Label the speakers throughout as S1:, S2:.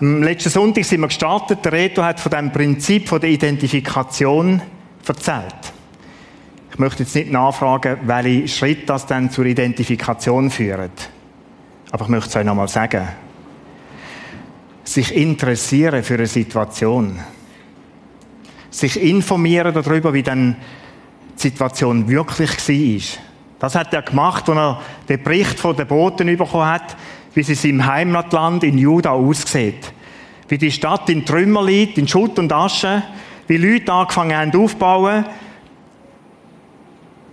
S1: Am letzten Sonntag sind wir gestartet. Der Reto hat von dem Prinzip von der Identifikation erzählt. Ich möchte jetzt nicht nachfragen, welche Schritte das dann zur Identifikation führen. Aber ich möchte es euch nochmal sagen. Sich interessieren für eine Situation. Sich informieren darüber, wie dann die Situation wirklich war. Das hat er gemacht, als er den Bericht von den Boten bekommen hat, wie es seinem Heimatland in Juda aussieht. Wie die Stadt in Trümmer liegt, in Schutt und Asche, wie Leute angefangen haben aufzubauen,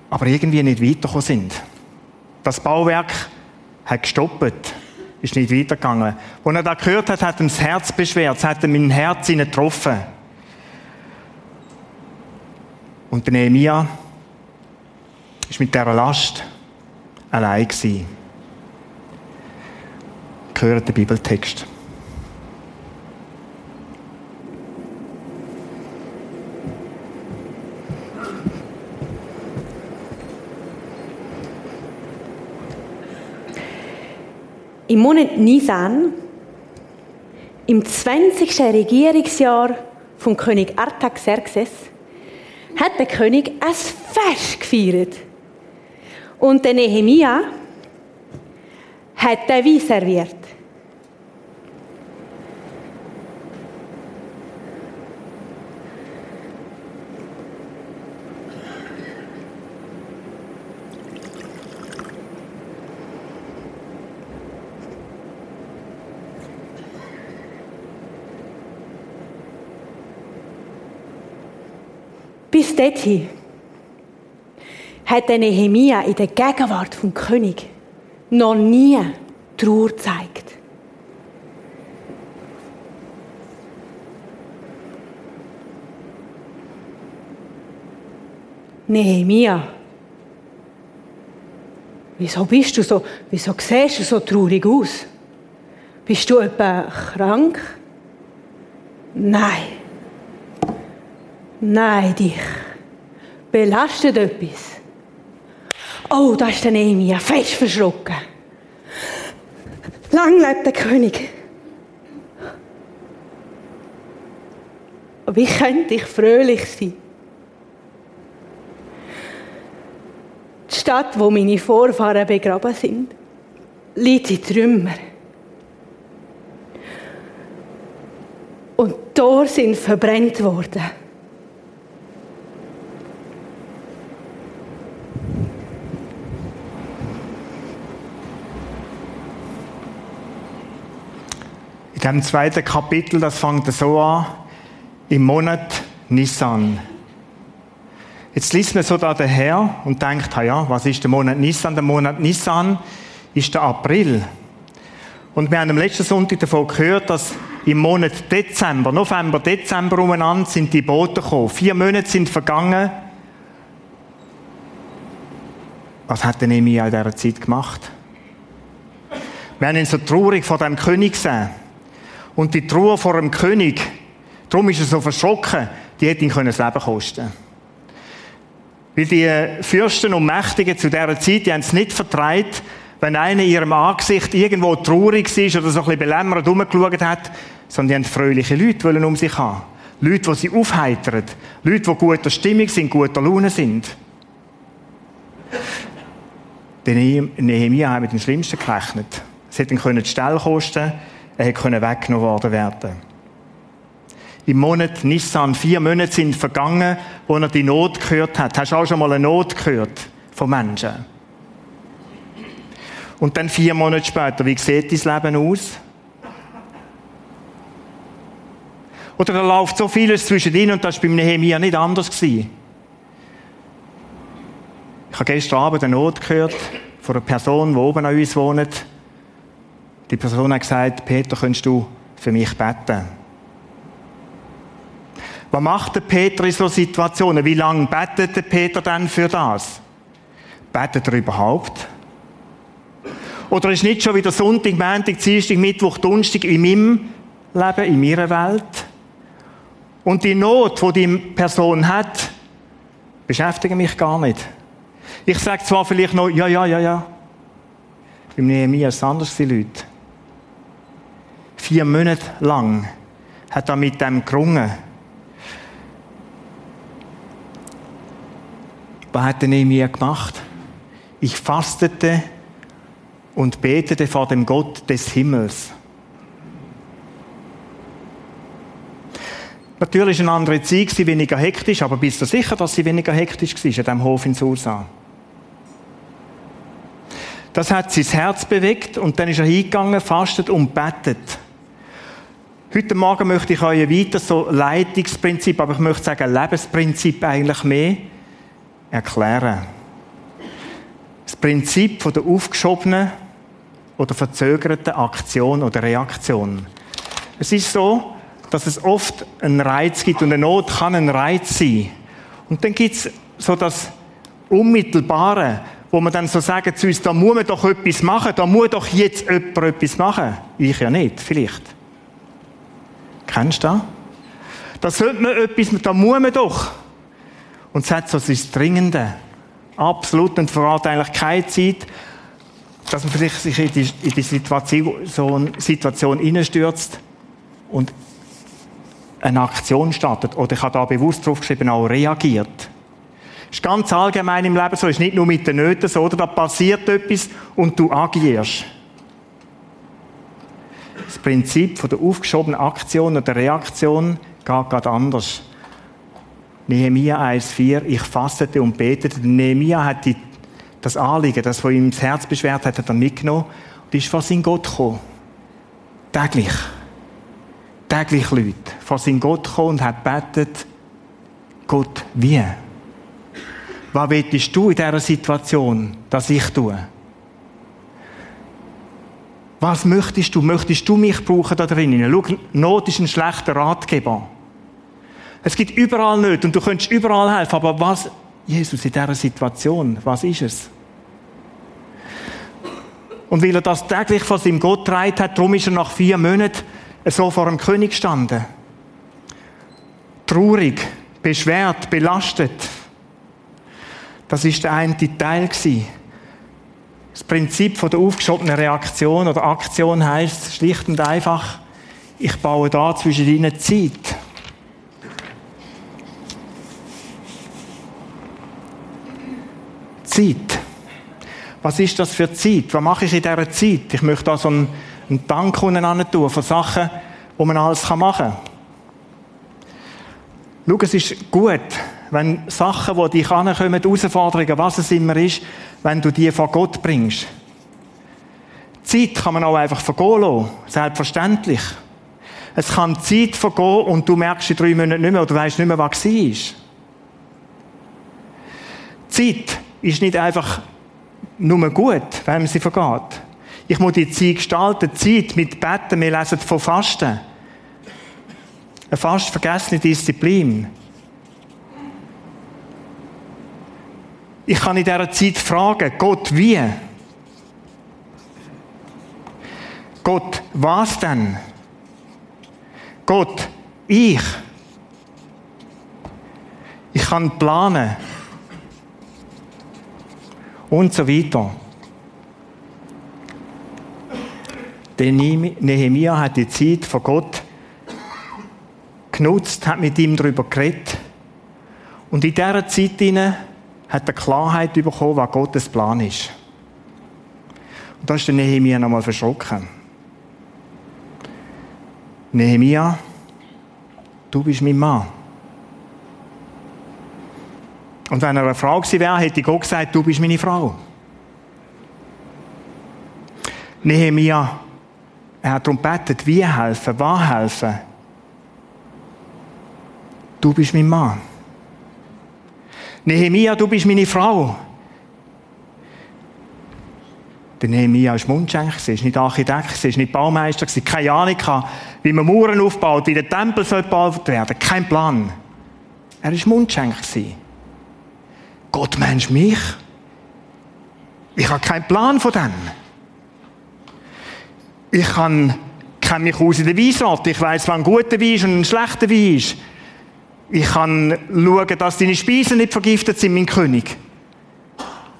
S1: aber irgendwie nicht weitergekommen sind. Das Bauwerk hat gestoppt, ist nicht weitergegangen. Als er das gehört hat, hat ihm das Herz beschwert, es hat ihm mein Herz getroffen. Und der Nehemiah ist mit dieser Last allein gewesen. Gehört den Bibeltext.
S2: Im Monat Nisan, im 20. Regierungsjahr vom König Artaxerxes, hat der König ein Fest gefeiert. Und der Nehemia hat den Wein serviert. Bis dorthin hat der Nehemia in der Gegenwart vom König noch nie Trauer gezeigt. Nehemia, wieso bist du so, wieso siehst du so traurig aus? Bist du etwa krank? Nein. Nein, dich belastet etwas. Oh, da ist der Nehemia fest verschrocken. Lang lebt der König. Wie könnte ich fröhlich sein? Die Stadt, wo meine Vorfahren begraben sind, liegt in Trümmer. Und Tore sind verbrennt worden.
S1: Dem zweiten Kapitel, das fängt so an, im Monat Nissan. Jetzt liest man so da daher und denkt, ja, was ist der Monat Nissan? Der Monat Nissan ist der April. Und wir haben am letzten Sonntag davon gehört, dass im Monat Dezember, November, Dezember umeinander sind die Boote gekommen. Vier Monate sind vergangen. Was hat der Nehemiah in dieser Zeit gemacht? Wir haben ihn so traurig vor dem König gesehen. Und die Trauer vor dem König, darum ist er so verschrocken, die hätte ihn das Leben kosten Weil die Fürsten und Mächtigen zu dieser Zeit, die haben es nicht vertreibt, wenn einer in ihrem Angesicht irgendwo traurig ist oder so ein bisschen belämmert rumgeschaut hat, sondern die haben fröhliche Leute um sich haben. Leute, die sie aufheitern. Leute, die guter Stimmung sind, guter Laune sind. Nehemiah hat mit dem Schlimmsten gerechnet. Es hätte ihn die Stelle kosten er hätte weggenommen worden werden. Im Monat Nissan, vier Monate sind vergangen, wo er die Not gehört hat. Hast du auch schon mal eine Not gehört von Menschen? Und dann vier Monate später, wie sieht dein Leben aus? Oder da läuft so vieles zwischen ihnen und das war beim Nehemiah nicht anders. Gewesen. Ich habe gestern Abend eine Not gehört von einer Person, die oben an uns wohnt. Die Person hat gesagt, Peter, könntest du für mich beten? Was macht der Peter in solchen Situationen? Wie lange betet der Peter dann für das? Betet er überhaupt? Oder ist nicht schon wieder Sonntag, Montag, Dienstag, Mittwoch, Donnerstag in meinem Leben, in meiner Welt? Und die Not, die die Person hat, beschäftigt mich gar nicht. Ich sage zwar vielleicht noch, ja, ja, ja, ja. Beim Nehemiah ist es anders, die Leute. Vier Monate lang hat er mit dem gerungen. Was hat er mir gemacht? Ich fastete und betete vor dem Gott des Himmels. Natürlich eine andere Zeit, sie weniger hektisch, aber bist du sicher, dass sie weniger hektisch war, an diesem Hof in Susa? Das hat sein Herz bewegt und dann ist er hingegangen, fastet und betet. Heute Morgen möchte ich euch weiter so Leitungsprinzip, aber ich möchte sagen Lebensprinzip eigentlich mehr erklären. Das Prinzip von der aufgeschobenen oder verzögerten Aktion oder Reaktion. Es ist so, dass es oft einen Reiz gibt und eine Not kann ein Reiz sein. Und dann gibt es so das Unmittelbare, wo man dann so sagen zu uns, da muss man doch etwas machen, da muss doch jetzt jemand etwas machen. Ich ja nicht, vielleicht. Kennst du das? Da sollte man etwas, da muss man doch. Und es hat so das Dringende. Absolut und verrate eigentlich keine Zeit, dass man sich in die, in die Situation, Situation hineinstürzt und eine Aktion startet. Oder ich habe da bewusst drauf geschrieben, auch reagiert. Das ist ganz allgemein im Leben so, ist nicht nur mit den Nöten so, oder da passiert etwas und du agierst. Das Prinzip von der aufgeschobenen Aktion oder Reaktion geht gerade anders. Nehemiah 1,4, ich fastete und betete. Nehemiah hat die, das Anliegen, das von ihm das Herz beschwert hat, hat er mitgenommen und ist vor seinen Gott gekommen. Täglich täglich Leute vor seinen Gott gekommen und hat betet, Gott, wie? Was willst du in dieser Situation, dass ich tue? Was möchtest du? Möchtest du mich brauchen da drinnen? Schau, Not ist ein schlechter Ratgeber. Es gibt überall nicht und du könntest überall helfen, aber was, Jesus, in dieser Situation, was ist es? Und weil er das täglich von seinem Gott getragen hat, darum ist er nach vier Monaten so vor dem König standen. Traurig, beschwert, belastet. Das ist der eine Teil Das Prinzip von der aufgeschobenen Reaktion oder Aktion heißt schlicht und einfach, ich baue da zwischen ihnen Zeit. Zeit. Was ist das für Zeit? Was mache ich in dieser Zeit? Ich möchte da so einen einen Dank untereinander tun von Sachen, die man alles machen kann. Schau, es ist gut, wenn Sachen, die dich ankommen, Herausforderungen, was es immer ist, wenn du die von Gott bringst. Zeit kann man auch einfach vergehen lassen. Selbstverständlich. Es kann Zeit vergehen und du merkst in drei Monaten nicht mehr oder weißt nicht mehr, was war. Zeit ist nicht einfach nur gut, wenn sie vergeht. Ich muss die Zeit gestalten, Zeit mit Betten. Wir lesen von Fasten. Eine fast vergessene Disziplin. Ich kann in dieser Zeit fragen, Gott, wie? Gott, was denn? Gott, ich. Ich kann planen. Und so weiter. Der Nehemiah hat die Zeit von Gott genutzt, hat mit ihm darüber geredet. Und in dieser Zeit hat er Klarheit bekommen, was Gottes Plan ist. Und da ist der Nehemiah nochmal verschrocken. Nehemiah, du bist mein Mann. Und wenn er eine Frau gewesen wäre, hätte Gott gesagt, du bist meine Frau. Nehemiah, er hat darum gebetet, wie helfen, was helfen. Du bist mein Mann. Nehemia, du bist meine Frau. Der Nehemia war Mundschenk, war nicht Architekt, war nicht Baumeister, er keine Ahnung, wie man Mauern aufbaut, wie der Tempel gebaut werden Kein Plan. Er war Mundschenk. Gott Mensch mich? Ich habe keinen Plan von dem. Ich kenne mich aus in der Weinsorte. Ich weiß, wann ein guter Wein ist und ein schlechter Wein ist. Ich kann schauen, dass deine Speisen nicht vergiftet sind, mein König.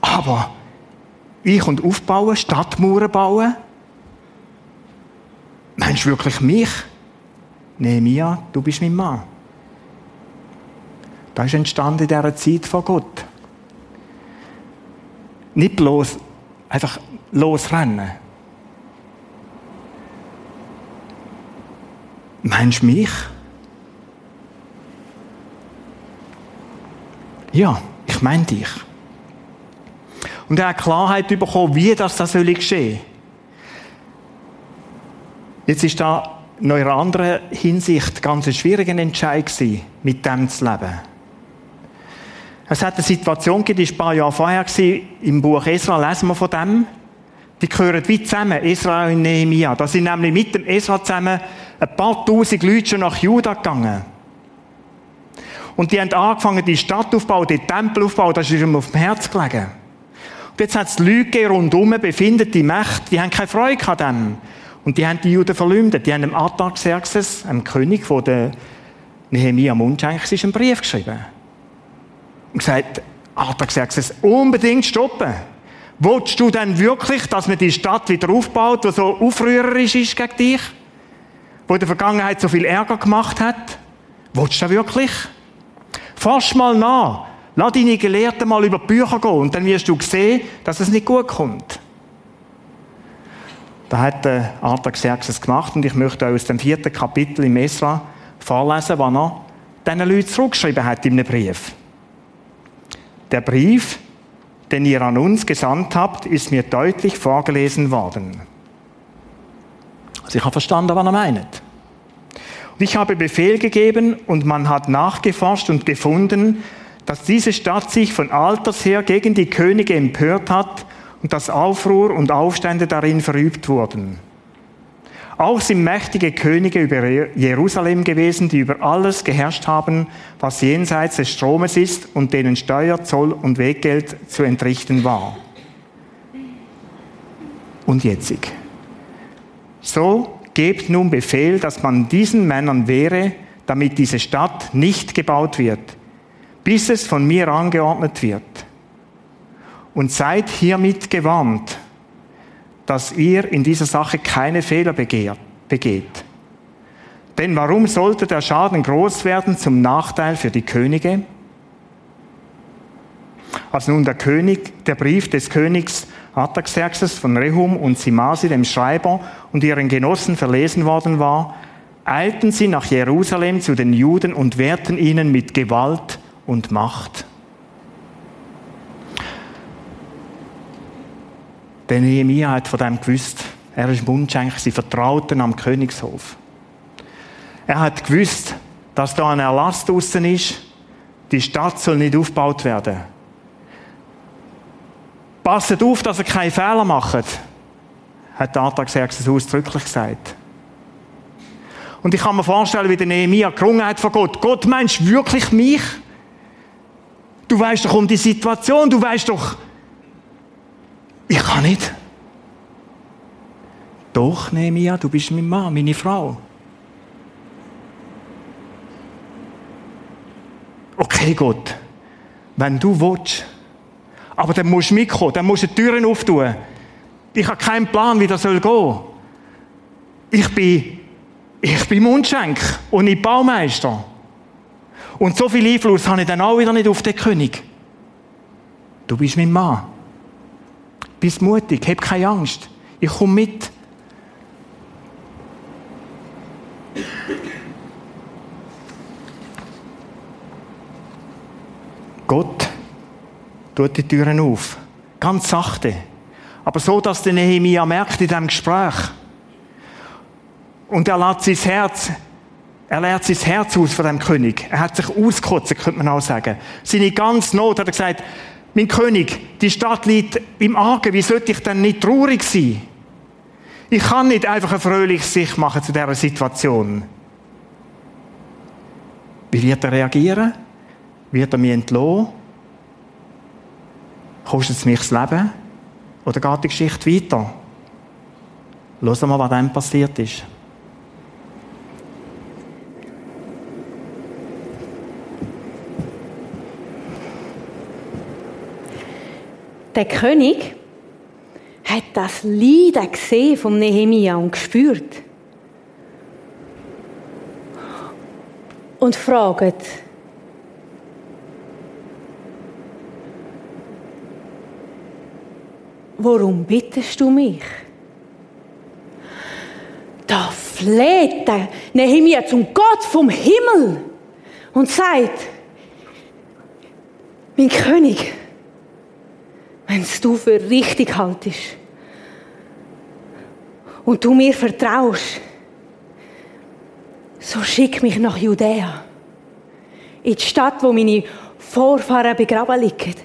S1: Aber ich und aufbauen, Stadtmauern bauen, Meinst du wirklich mich? Nehemia, du bist mein Mann. Das ist entstanden in dieser Zeit von Gott. Nicht bloß einfach losrennen. Meinst du mich? Ja, ich meine dich. Und er hat Klarheit bekommen, wie das, das soll geschehen. Jetzt ist da in einer anderen Hinsicht ganz ein schwieriger Entscheid gewesen, mit dem zu leben. Es hat eine Situation gegeben, die ein paar Jahre vorher war, im Buch Esra lesen wir von dem. Die gehören wie zusammen, Esra und Nehemiah. Da sind nämlich mit dem Esra zusammen ein paar tausend Leute schon nach Juda gegangen. Und die haben angefangen, die Stadt aufzubauen, den Tempel aufzubauen, das ist ihm auf dem Herz gelegen. Und jetzt hat es Leute rundherum, befindet die Mächte, die haben keine Freude an dem. Und die haben die Juden verleumdet. Die haben dem Artaxerxes, einem König, der der Nehemiah Mundschenk einen Brief geschrieben. Und gesagt, Artaxerxes, unbedingt stoppen. Willst du denn wirklich, dass man die Stadt wieder aufbaut, die so aufrührerisch ist gegen dich? Wo in der Vergangenheit so viel Ärger gemacht hat? Willst du das wirklich? Fass mal nach. Lass deine Gelehrten mal über die Bücher gehen und dann wirst du sehen, dass es nicht gut kommt. Da hat der Artaxerxes gemacht und ich möchte aus dem vierten Kapitel im Esra vorlesen, was er diesen Leuten zurückgeschrieben hat in einem Brief. Der Brief, den ihr an uns gesandt habt, ist mir deutlich vorgelesen worden. Also ich habe verstanden, was er meint. Ich habe Befehl gegeben und man hat nachgeforscht und gefunden, dass diese Stadt sich von alters her gegen die Könige empört hat und dass Aufruhr und Aufstände darin verübt wurden. Auch sind mächtige Könige über Jerusalem gewesen, die über alles geherrscht haben, was jenseits des Stromes ist und denen Steuer, Zoll und Weggeld zu entrichten war. Und jetzig. So gebt nun Befehl, dass man diesen Männern wehre, damit diese Stadt nicht gebaut wird, bis es von mir angeordnet wird. Und seid hiermit gewarnt, dass ihr in dieser Sache keine Fehler begeht. Denn warum sollte der Schaden groß werden zum Nachteil für die Könige? Als nun der König, der Brief des Königs Artaxerxes von Rehum und Simasi, dem Schreiber, und ihren Genossen verlesen worden war, eilten sie nach Jerusalem zu den Juden und wehrten ihnen mit Gewalt und Macht. Der Nehemiah hat von dem gewusst. Er ist Mundschenk, sie vertrauten am Königshof. Er hat gewusst, dass da ein Erlass draussen ist, die Stadt soll nicht aufgebaut werden. Passet auf, dass ihr keine Fehler macht, hat der Antragsherr ausdrücklich gesagt. Und ich kann mir vorstellen, wie der Nehemiah gerungen hat von Gott. Gott, meinst wirklich mich? Du weißt doch um die Situation, du weißt doch, ich kann nicht. Doch, Nehemiah, du bist mein Mann, meine Frau. Okay, Gott, wenn du willst, aber dann musst du mitkommen, dann musst du die Türen auftun. Ich habe keinen Plan, wie das soll gehen. Ich bin, ich bin Mundschenk und nicht Baumeister. Und so viel Einfluss habe ich dann auch wieder nicht auf den König. Du bist mein Mann. Bist mutig, hab keine Angst. Ich komme mit. Gott tut die Türen auf. Ganz sachte. Aber so, dass der Nehemiah merkt in diesem Gespräch. Und er lässt sein Herz, er lehrt sein Herz aus von dem König. Er hat sich ausgekotzt, könnte man auch sagen. Seine ganze Not hat er gesagt, mein König, die Stadt liegt im Argen, wie sollte ich denn nicht traurig sein? Ich kann nicht einfach ein fröhliches Sicht machen zu dieser Situation. Wie wird er reagieren? Wird er mich entlohnen? Kostet es mich das Leben? Oder geht die Geschichte weiter? Los mal, was dann passiert ist.
S2: Der König hat das Leiden gesehen vom Nehemia und gespürt. Und fragt, warum bittest du mich? Da fleht der Nehemiah zum Gott vom Himmel und sagt, mein König, wenn es du für richtig haltest und du mir vertraust, so schick mich nach Judäa, in die Stadt, wo meine Vorfahren begraben liegen.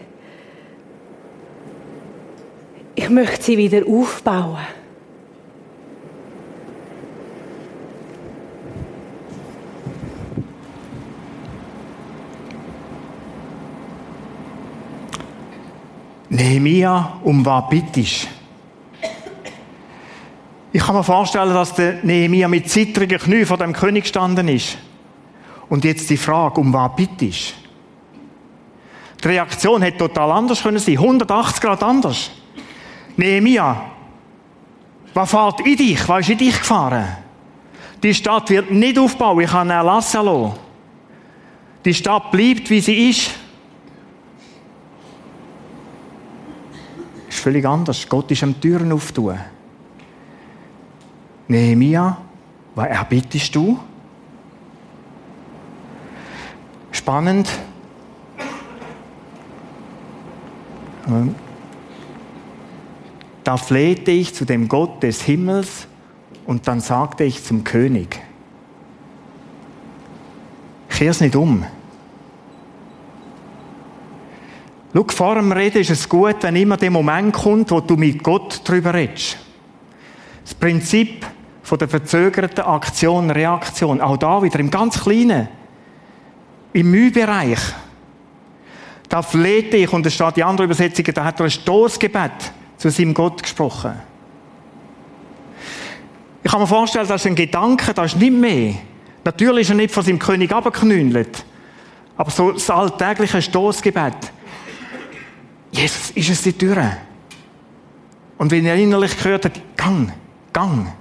S2: Ich möchte sie wieder aufbauen.
S1: Nehemia, um was bittest? Ich kann mir vorstellen, dass der Nehemia mit zittrigen Knien vor dem König gestanden ist. Und jetzt die Frage, um was bittest? Die Reaktion hätte total anders können sein, 180 Grad anders. Nehemia, was fährt in dich? Was ist in dich gefahren? Die Stadt wird nicht aufbauen, ich kann erlassen lassen. Die Stadt bleibt, wie sie ist. Ist völlig anders. Gott ist am Türen auftun. Nehemia, was erbittest du? Spannend. Da flehte ich zu dem Gott des Himmels und dann sagte ich zum König, kehr's nicht um. Schau, vor dem Reden ist es gut, wenn immer der Moment kommt, wo du mit Gott darüber redest. Das Prinzip von der verzögerten Aktion, Reaktion, auch da wieder im ganz Kleinen, im Mühbereich. Da flehte ich, und es steht die andere Übersetzung, da hat er ein Stoßgebet zu seinem Gott gesprochen. Ich kann mir vorstellen, das ist ein Gedanke, das ist nicht mehr. Natürlich ist er nicht von seinem König abgeknündelt. Aber so das alltägliche Stoßgebet. Jesus, ist es die Tür? Und wenn er innerlich gehört hat, Gang, Gang.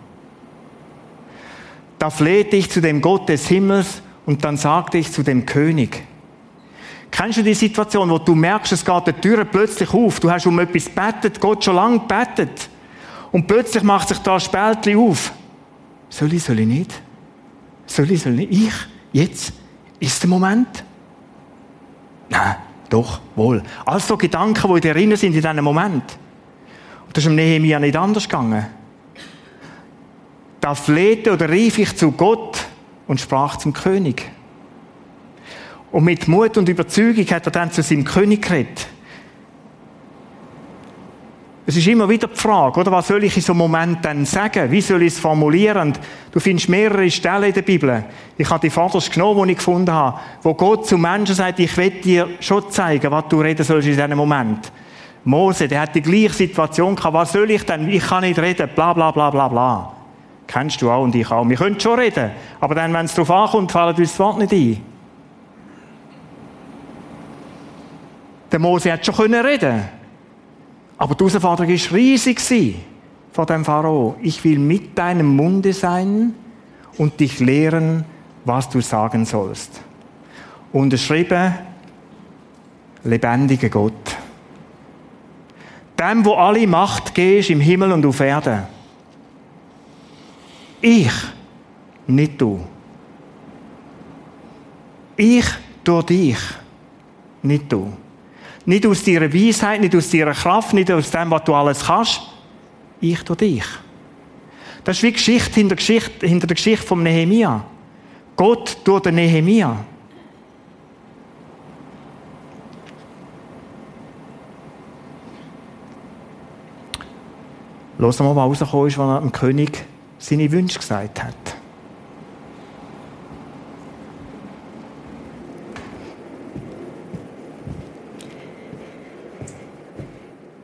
S1: Da flehte ich zu dem Gott des Himmels und dann sagte ich zu dem König. Kennst du die Situation, wo du merkst, es geht die Tür plötzlich auf, du hast um etwas bettet, Gott schon lange bettet und plötzlich macht sich da Spältchen auf. Soll ich, soll ich nicht? Soll ich, soll ich nicht? Ich? Jetzt? Ist der Moment? Nein, doch, wohl. Also Gedanken, die in dir drin sind in diesem Moment. Und das ist im Nehemiah nicht anders gegangen. Da flehte oder rief ich zu Gott und sprach zum König. Und mit Mut und Überzeugung hat er dann zu seinem König geredet. Es ist immer wieder die Frage, oder? Was soll ich in so einem Moment dann sagen? Wie soll ich es formulieren? Und du findest mehrere Stellen in der Bibel. Ich habe die Vaters genommen, die ich gefunden habe, wo Gott zu Menschen sagt, ich will dir schon zeigen, was du reden sollst in diesem Moment. Mose, der hat die gleiche Situation gehabt. Was soll ich denn? Ich kann nicht reden. Bla, bla, bla, bla, bla. Kennst du auch und ich auch. Wir können schon reden. Aber dann, wenn es darauf ankommt, fallen uns das Wort nicht ein. Der Mose hat schon reden Aber die Herausforderung war riesig von dem Pharao. Ich will mit deinem Munde sein und dich lehren, was du sagen sollst. Unterschrieben, lebendiger Gott. Dem, wo alle Macht gehst im Himmel und auf Erden. Ich, nicht du. Ich durch dich, nicht du. Nicht aus deiner Weisheit, nicht aus deiner Kraft, nicht aus dem, was du alles kannst. Ich durch dich. Das ist wie Geschichte hinter, Geschichte hinter der Geschichte vom Nehemia. Gott durch den Nehemia. Los mal, was rausgekommen ist, was er dem König seine Wünsche gesagt hat.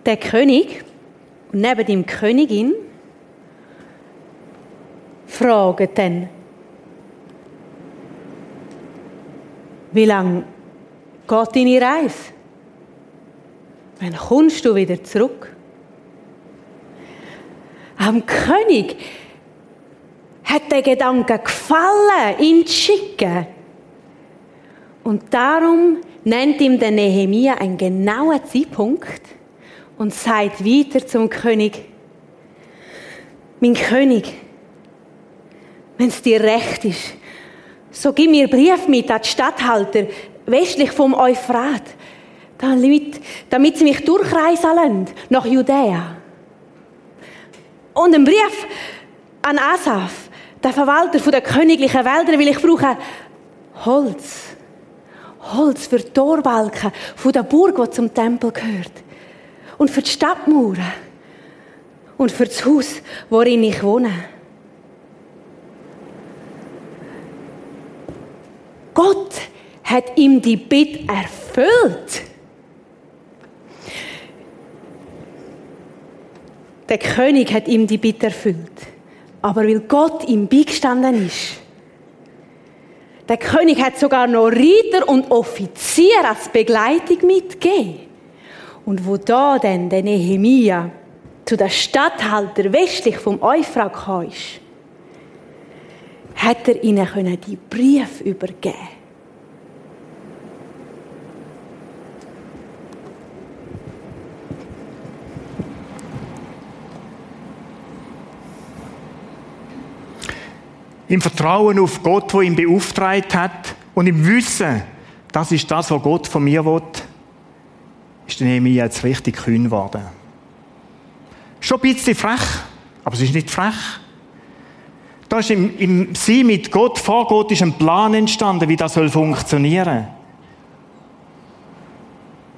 S2: Der König und neben dem Königin fragen dann, wie lange geht deine Reise? Wann kommst du wieder zurück? Am König hat der Gedanke gefallen, ihn zu schicken. Und darum nennt ihm der Nehemia einen genauen Zeitpunkt und sagt weiter zum König, mein König, wenn es dir recht ist, so gib mir Brief mit an die Statthalter westlich vom Euphrat, damit, damit sie mich durchreisen lassen nach Judäa. Und einen Brief an Asaf, der Verwalter der königlichen Wälder, weil ich brauche Holz. Holz für die Torbalken von der Burg, die zum Tempel gehört. Und für die Stadtmauern. Und für das Haus, worin ich wohne. Gott hat ihm die Bitte erfüllt. Der König hat ihm die Bitte erfüllt. Aber weil Gott ihm beigestanden ist, der König hat sogar noch Ritter und Offizier als Begleitung mitgegeben. Und wo da denn der Nehemia zu der Statthalter westlich vom Euphrat kam, hat er ihnen die Brief übergeben.
S1: Im Vertrauen auf Gott, wo ihn beauftragt hat und im Wissen, das ist das, was Gott von mir will, ist der Nehemiah jetzt richtig kühn geworden. Schon ein bisschen frech, aber es ist nicht frech. Da ist im, im Sein mit Gott, vor Gott, ist ein Plan entstanden, wie das soll funktionieren.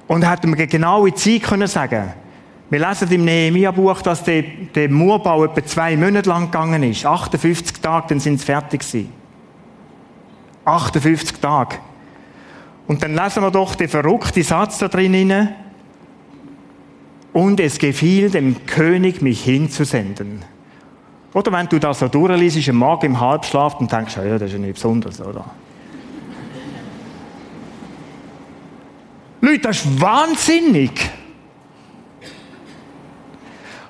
S1: Und er hat eine genaue Zeit können sagen. Wir lesen im Nehemia-Buch, dass der, der Murbau etwa zwei Monate lang gegangen ist. 58 Tage, dann sind sie fertig gewesen. 58 Tage. Und dann lesen wir doch den verrückten Satz da drin. Und es gefiel dem König, mich hinzusenden. Oder wenn du das so durchliest, am Morgen im Halbschlaf und denkst, ja, das ist ja nicht besonders, oder? Leute, das ist wahnsinnig.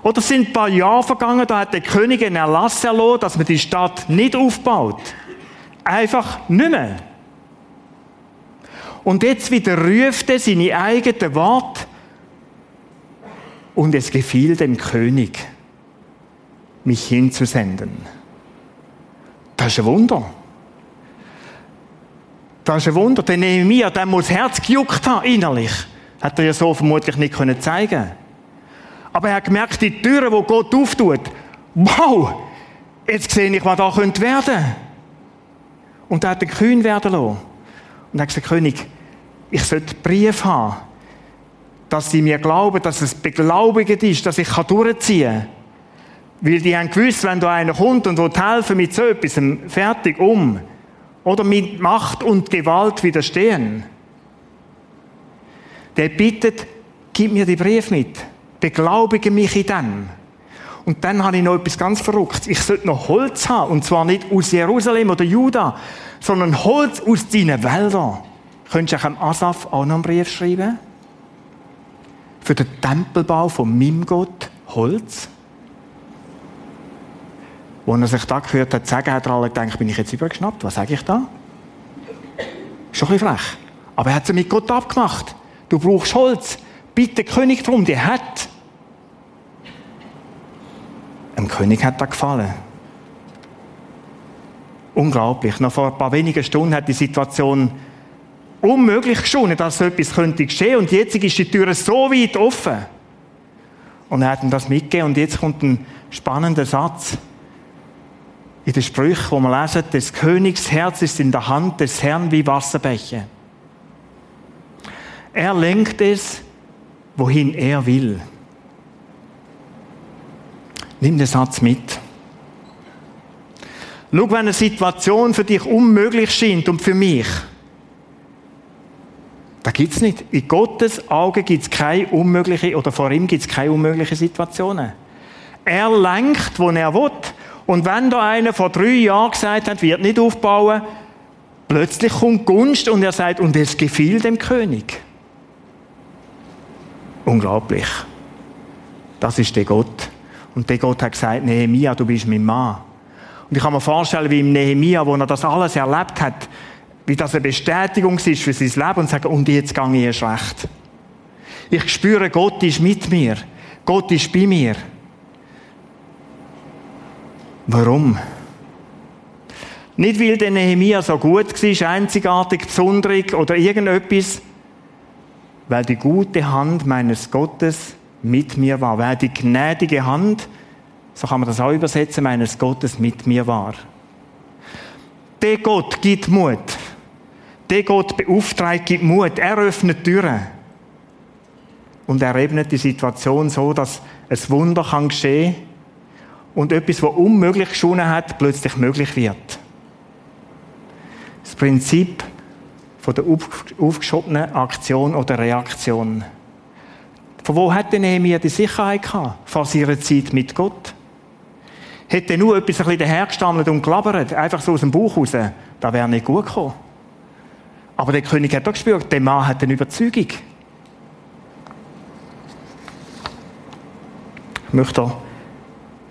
S1: Oder sind ein paar Jahre vergangen, da hat der König einen Erlass erlassen, dass man die Stadt nicht aufbaut. Einfach nicht mehr. Und jetzt wieder ruft er seine eigenen Worte. Und es gefiel dem König, mich hinzusenden. Das ist ein Wunder. Das ist ein Wunder. Der Nehemiah, der muss das Herz gejuckt haben, innerlich. Hat er ja so vermutlich nicht zeigen können aber er hat gemerkt, die Türen, die Gott auftut, wow, jetzt sehe ich, was da könnte werden. Und er hat den kühn werden lassen. Und hat gesagt, König, ich sollte Brief haben, dass sie mir glauben, dass es beglaubigend ist, dass ich durchziehen kann. Weil die haben gewusst, wenn da einer kommt und will helfen mit so etwas, fertig um. Oder mit Macht und Gewalt widerstehen. Der bittet, gib mir die Brief mit beglaubige mich in dem. Und dann habe ich noch etwas ganz Verrücktes. Ich sollte noch Holz haben. Und zwar nicht aus Jerusalem oder Juda, sondern Holz aus deinen Wäldern. Könntest du einem Asaf auch noch einen Brief schreiben? Für den Tempelbau von meinem Gott Holz? Wo er sich da gehört hat, sagen, hat er alle gedacht, bin ich jetzt übergeschnappt? Was sage ich da? Schon ein bisschen frech. Aber er hat es mit Gott abgemacht. Du brauchst Holz. Bitte König drum, der hat. Dem König hat das gefallen. Unglaublich. Noch vor ein paar wenigen Stunden hat die Situation unmöglich geschonen, dass so etwas könnte geschehen. Und jetzt ist die Tür so weit offen. Und er hat ihm das mitgegeben. Und jetzt kommt ein spannender Satz. In den Sprüchen, wo man lesen, des Königs Herz ist in der Hand des Herrn wie Wasserbäche. Er lenkt es, wohin er will. Nimm den Satz mit. Schau, wenn eine Situation für dich unmöglich scheint und für mich, da gibt es nicht. In Gottes Augen gibt es keine unmögliche, oder vor ihm gibt es keine unmöglichen Situationen. Er lenkt, wo er will. Und wenn da einer vor drei Jahren gesagt hat, wird nicht aufbauen, plötzlich kommt Gunst und er sagt, und es gefiel dem König. Unglaublich. Das ist der Gott. Und der Gott hat gesagt, Nehemia, du bist mein Mann. Und ich kann mir vorstellen, wie im Nehemia, wo er das alles erlebt hat, Wie das eine Bestätigung ist für sein Leben und sagen, und jetzt gehe ich recht. Ich spüre, Gott ist mit mir. Gott ist bei mir. Warum? Nicht, weil der Nehemia so gut war, einzigartig, besonderig oder irgendetwas, weil die gute Hand meines Gottes mit mir war, weil die gnädige Hand, so kann man das auch übersetzen, meines Gottes mit mir war. Der Gott gibt Mut. Der Gott beauftragt gibt Mut. Er öffnet Türen. Und er ebnet die Situation so, dass ein Wunder kann geschehen und etwas, was unmöglich geschonen hat, plötzlich möglich wird. Das Prinzip von der aufgeschobenen Aktion oder Reaktion. Von wo hat denn Nehemiah die Sicherheit gehabt? Vor seiner Zeit mit Gott? Hätte nur etwas ein bisschen dahergestammelt und gelabert, einfach so aus dem Bauch raus, da wäre nicht gut gekommen. Aber der König hat auch gespürt, der Mann hat eine Überzeugung. Ich möchte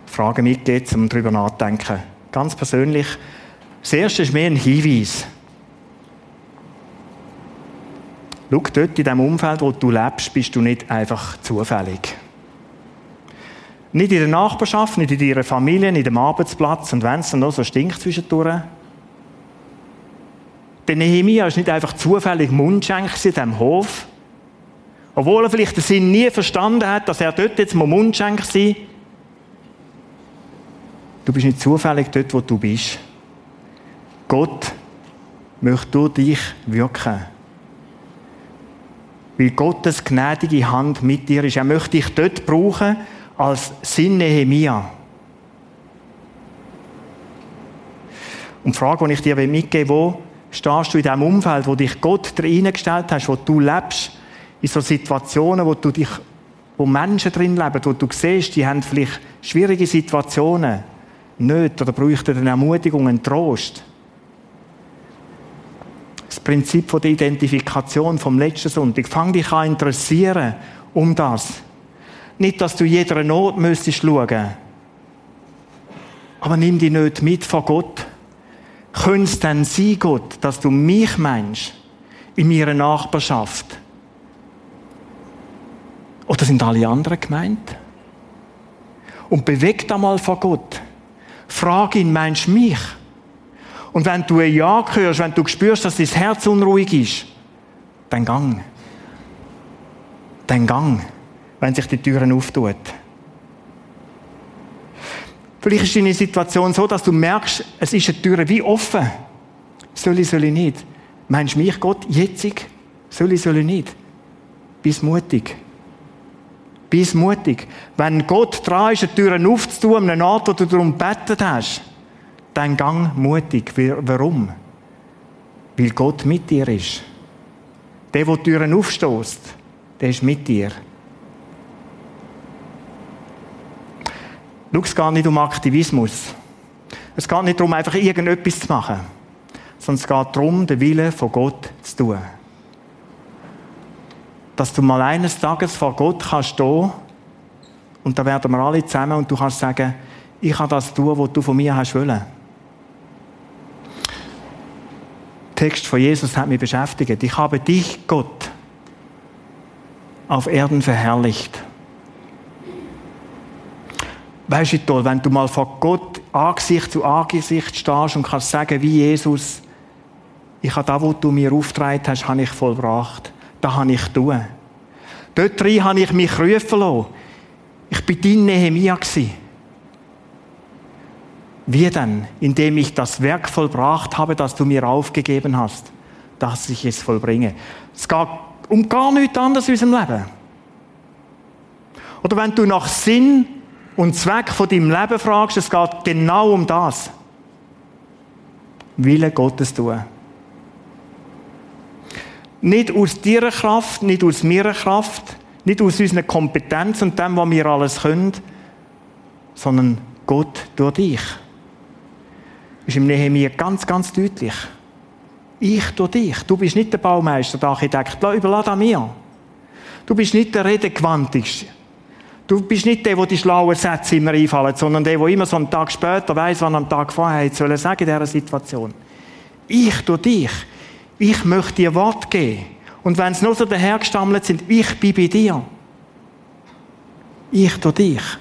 S1: Fragen mitgeben, um darüber nachzudenken. Ganz persönlich. Das erste ist mehr ein Hinweis. Schau, dort in dem Umfeld, wo du lebst, bist du nicht einfach zufällig. Nicht in der Nachbarschaft, nicht in deiner Familie, nicht am Arbeitsplatz und wenn es dann noch so stinkt zwischendurch. Der Nehemiah ist nicht einfach zufällig Mundschenk in diesem Hof. Obwohl er vielleicht den Sinn nie verstanden hat, dass er dort jetzt mal Mundschenk sein Du bist nicht zufällig dort, wo du bist. Gott möchte durch dich wirken. Weil Gottes gnädige Hand mit dir ist. Er möchte dich dort brauchen als Sinn Nehemia. Und die Frage, die ich dir mitgeben will, wo stehst du in dem Umfeld, wo dich Gott reingestellt hast, wo du lebst, in so Situationen, wo du dich, wo Menschen drin leben, wo du siehst, die haben vielleicht schwierige Situationen nicht oder bräuchten eine Ermutigung, einen Trost. Das Prinzip der Identifikation vom letzten Sonntag. Fang dich an interessieren um das. Nicht, dass du jeder Not müsstest schauen. Aber nimm die nicht mit von Gott. Könnte es denn sein, Gott, dass du mich meinst in meiner Nachbarschaft? Oder sind alle anderen gemeint? Und bewegt einmal von Gott. Frag ihn, meinst du mich? Und wenn du ein Ja hörst, wenn du spürst, dass dein Herz unruhig ist, dann gang. Dann gang, wenn sich die Türen auftut. Vielleicht ist deine Situation so, dass du merkst, es ist eine Tür wie offen. Soll ich, soll ich nicht? Meinst du mich, Gott, jetzig? Soll ich, soll ich nicht? Bist mutig. Bist mutig. Wenn Gott dran ist, die Türen aufzutun, an einem Ort, wo du darum gebettet hast, dann gang mutig. Warum? Weil Gott mit dir ist. Der, der die Türen aufstößt, der ist mit dir. Schau, es geht nicht um Aktivismus. Es geht nicht darum, einfach irgendetwas zu machen. Sondern es geht darum, den Willen von Gott zu tun dass du mal eines Tages vor Gott kannst stehen und da werden wir alle zusammen und du kannst sagen, ich kann das tun, was du von mir hast wollen. Der Text von Jesus hat mich beschäftigt. Ich habe dich, Gott, auf Erden verherrlicht. Weißt du toll, wenn du mal vor Gott Angesicht zu Angesicht stehst und kannst sagen, wie Jesus, ich habe das, was du mir aufgetragen hast, habe ich vollbracht das habe ich tun. Dort drin habe ich mich rufen lassen. Ich bin dein Nehemia Wie denn? Indem ich das Werk vollbracht habe, das du mir aufgegeben hast, dass ich es vollbringe. Es geht um gar nichts anderes in unserem Leben. Oder wenn du nach Sinn und Zweck von deinem Leben fragst, es geht genau um das. Wille Gottes tun. Nicht aus deiner Kraft, nicht aus meiner Kraft, nicht aus unserer Kompetenz und dem, was wir alles können, sondern Gott durch dich. Ist im Nehemiah ganz, ganz deutlich. Ich durch dich. Du bist nicht der Baumeister, der Architekt. Überlass an mir. Du bist nicht der Redegewandtigste. Du bist nicht der, der die schlauen Sätze immer einfallen, sondern der, der immer so einen Tag später weiß, was er am Tag vorher hätte sollen sagen in dieser Situation. Ich durch dich. Ich möchte dir Wort geben. Und wenn es nur so dahergestammelt sind, ich bin bei dir. Ich durch dich.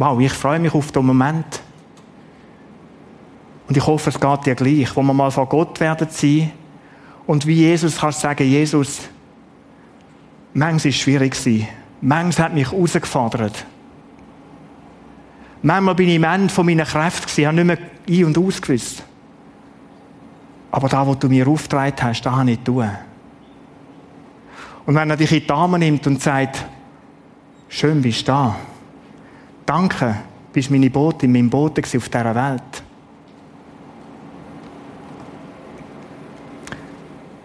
S1: Wow, ich freue mich auf den Moment. Und ich hoffe, es geht dir gleich, wo wir mal vor Gott werden sein. Und wie Jesus kannst sagen, Jesus, manchmal war es schwierig. Manchmal hat mich herausgefordert. Manchmal bin ich am Ende von meiner Kräfte gewesen, habe nicht mehr ein- und ausgewusst. Aber da, was du mir aufgetragen hast, da habe ich tun. Und wenn er dich in die Arme nimmt und sagt, schön bist du da. Danke, bist meine Bote in meinem Boot auf dieser Welt.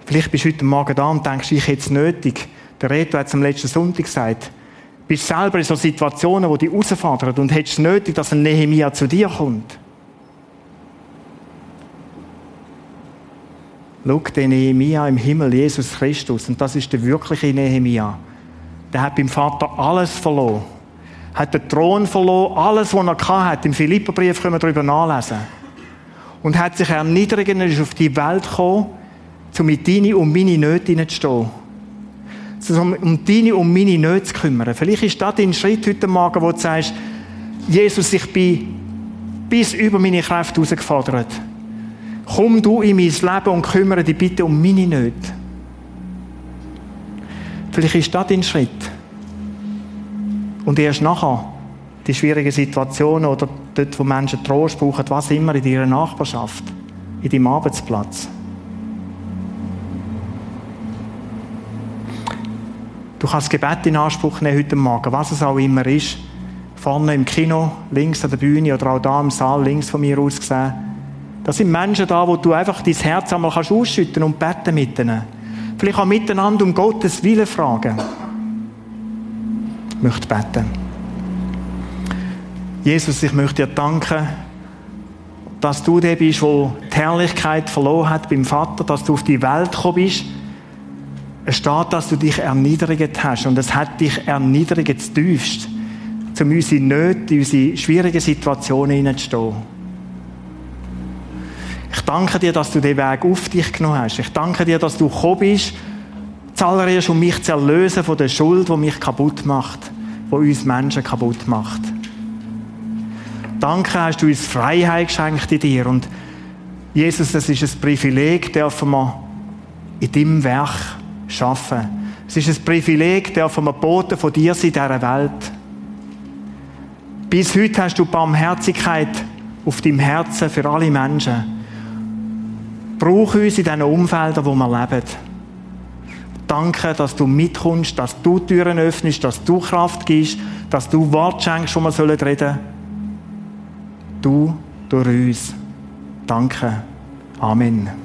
S1: Vielleicht bist du heute Morgen da und denkst, ich hätte es nötig. Der Reto hat es am letzten Sonntag gesagt. Du bist selber in so Situationen, die dich herausfordern und hättest es nötig, dass ein Nehemiah zu dir kommt. Schau, den Nehemia im Himmel, Jesus Christus, und das ist der wirkliche Nehemia. Der hat beim Vater alles verloren. Hat den Thron verloren, alles, was er hatte. Im Philipperbrief können wir darüber nachlesen. Und hat sich erniedrigt und ist auf die Welt gekommen, um mit deine und meine Nöte hineinzustehen. Um deine und meine Nöte zu kümmern. Vielleicht ist das dein Schritt heute Morgen, wo du sagst, Jesus, ich bin bis über meine Kräfte herausgefordert. Komm du in mein Leben und kümmere dich bitte um meine Nöte. Vielleicht ist das dein Schritt. Und erst nachher die schwierigen Situationen oder dort, wo Menschen Trost brauchen, was immer in ihrer Nachbarschaft, in deinem Arbeitsplatz. Du kannst Gebet in Anspruch nehmen heute Morgen, was es auch immer ist. Vorne im Kino, links an der Bühne oder auch da im Saal, links von mir aus gesehen. Da sind Menschen da, wo du einfach dein Herz einmal ausschütten und beten mit ihnen. Vielleicht auch miteinander um Gottes Willen fragen. Möchte beten. Jesus, ich möchte dir danken, dass du der bist, der die Herrlichkeit verloren hat beim Vater, dass du auf die Welt gekommen bist. Es steht, dass du dich erniedrigt hast und es hat dich erniedrigt zu tiefst, um unsere Nöte, unsere schwierigen Situationen hineinzustehen. Ich danke dir, dass du den Weg auf dich genommen hast. Ich danke dir, dass du gekommen bist, zuallererst um mich zu erlösen von der Schuld, die mich kaputt macht, die uns Menschen kaputt macht. Danke, hast du uns Freiheit geschenkt in dir. Und Jesus, das ist ein Privileg, dürfen wir in deinem Werk schaffen. Es ist ein Privileg, dürfen wir Boten von dir sein in dieser Welt. Bis heute hast du Barmherzigkeit auf deinem Herzen für alle Menschen. Brauch uns in diesen Umfeldern, wo wir leben. Danke, dass du mitkommst, dass du Türen öffnest, dass du Kraft gibst, dass du Wort schenkst, wo wir reden sollen. Du durch uns. Danke. Amen.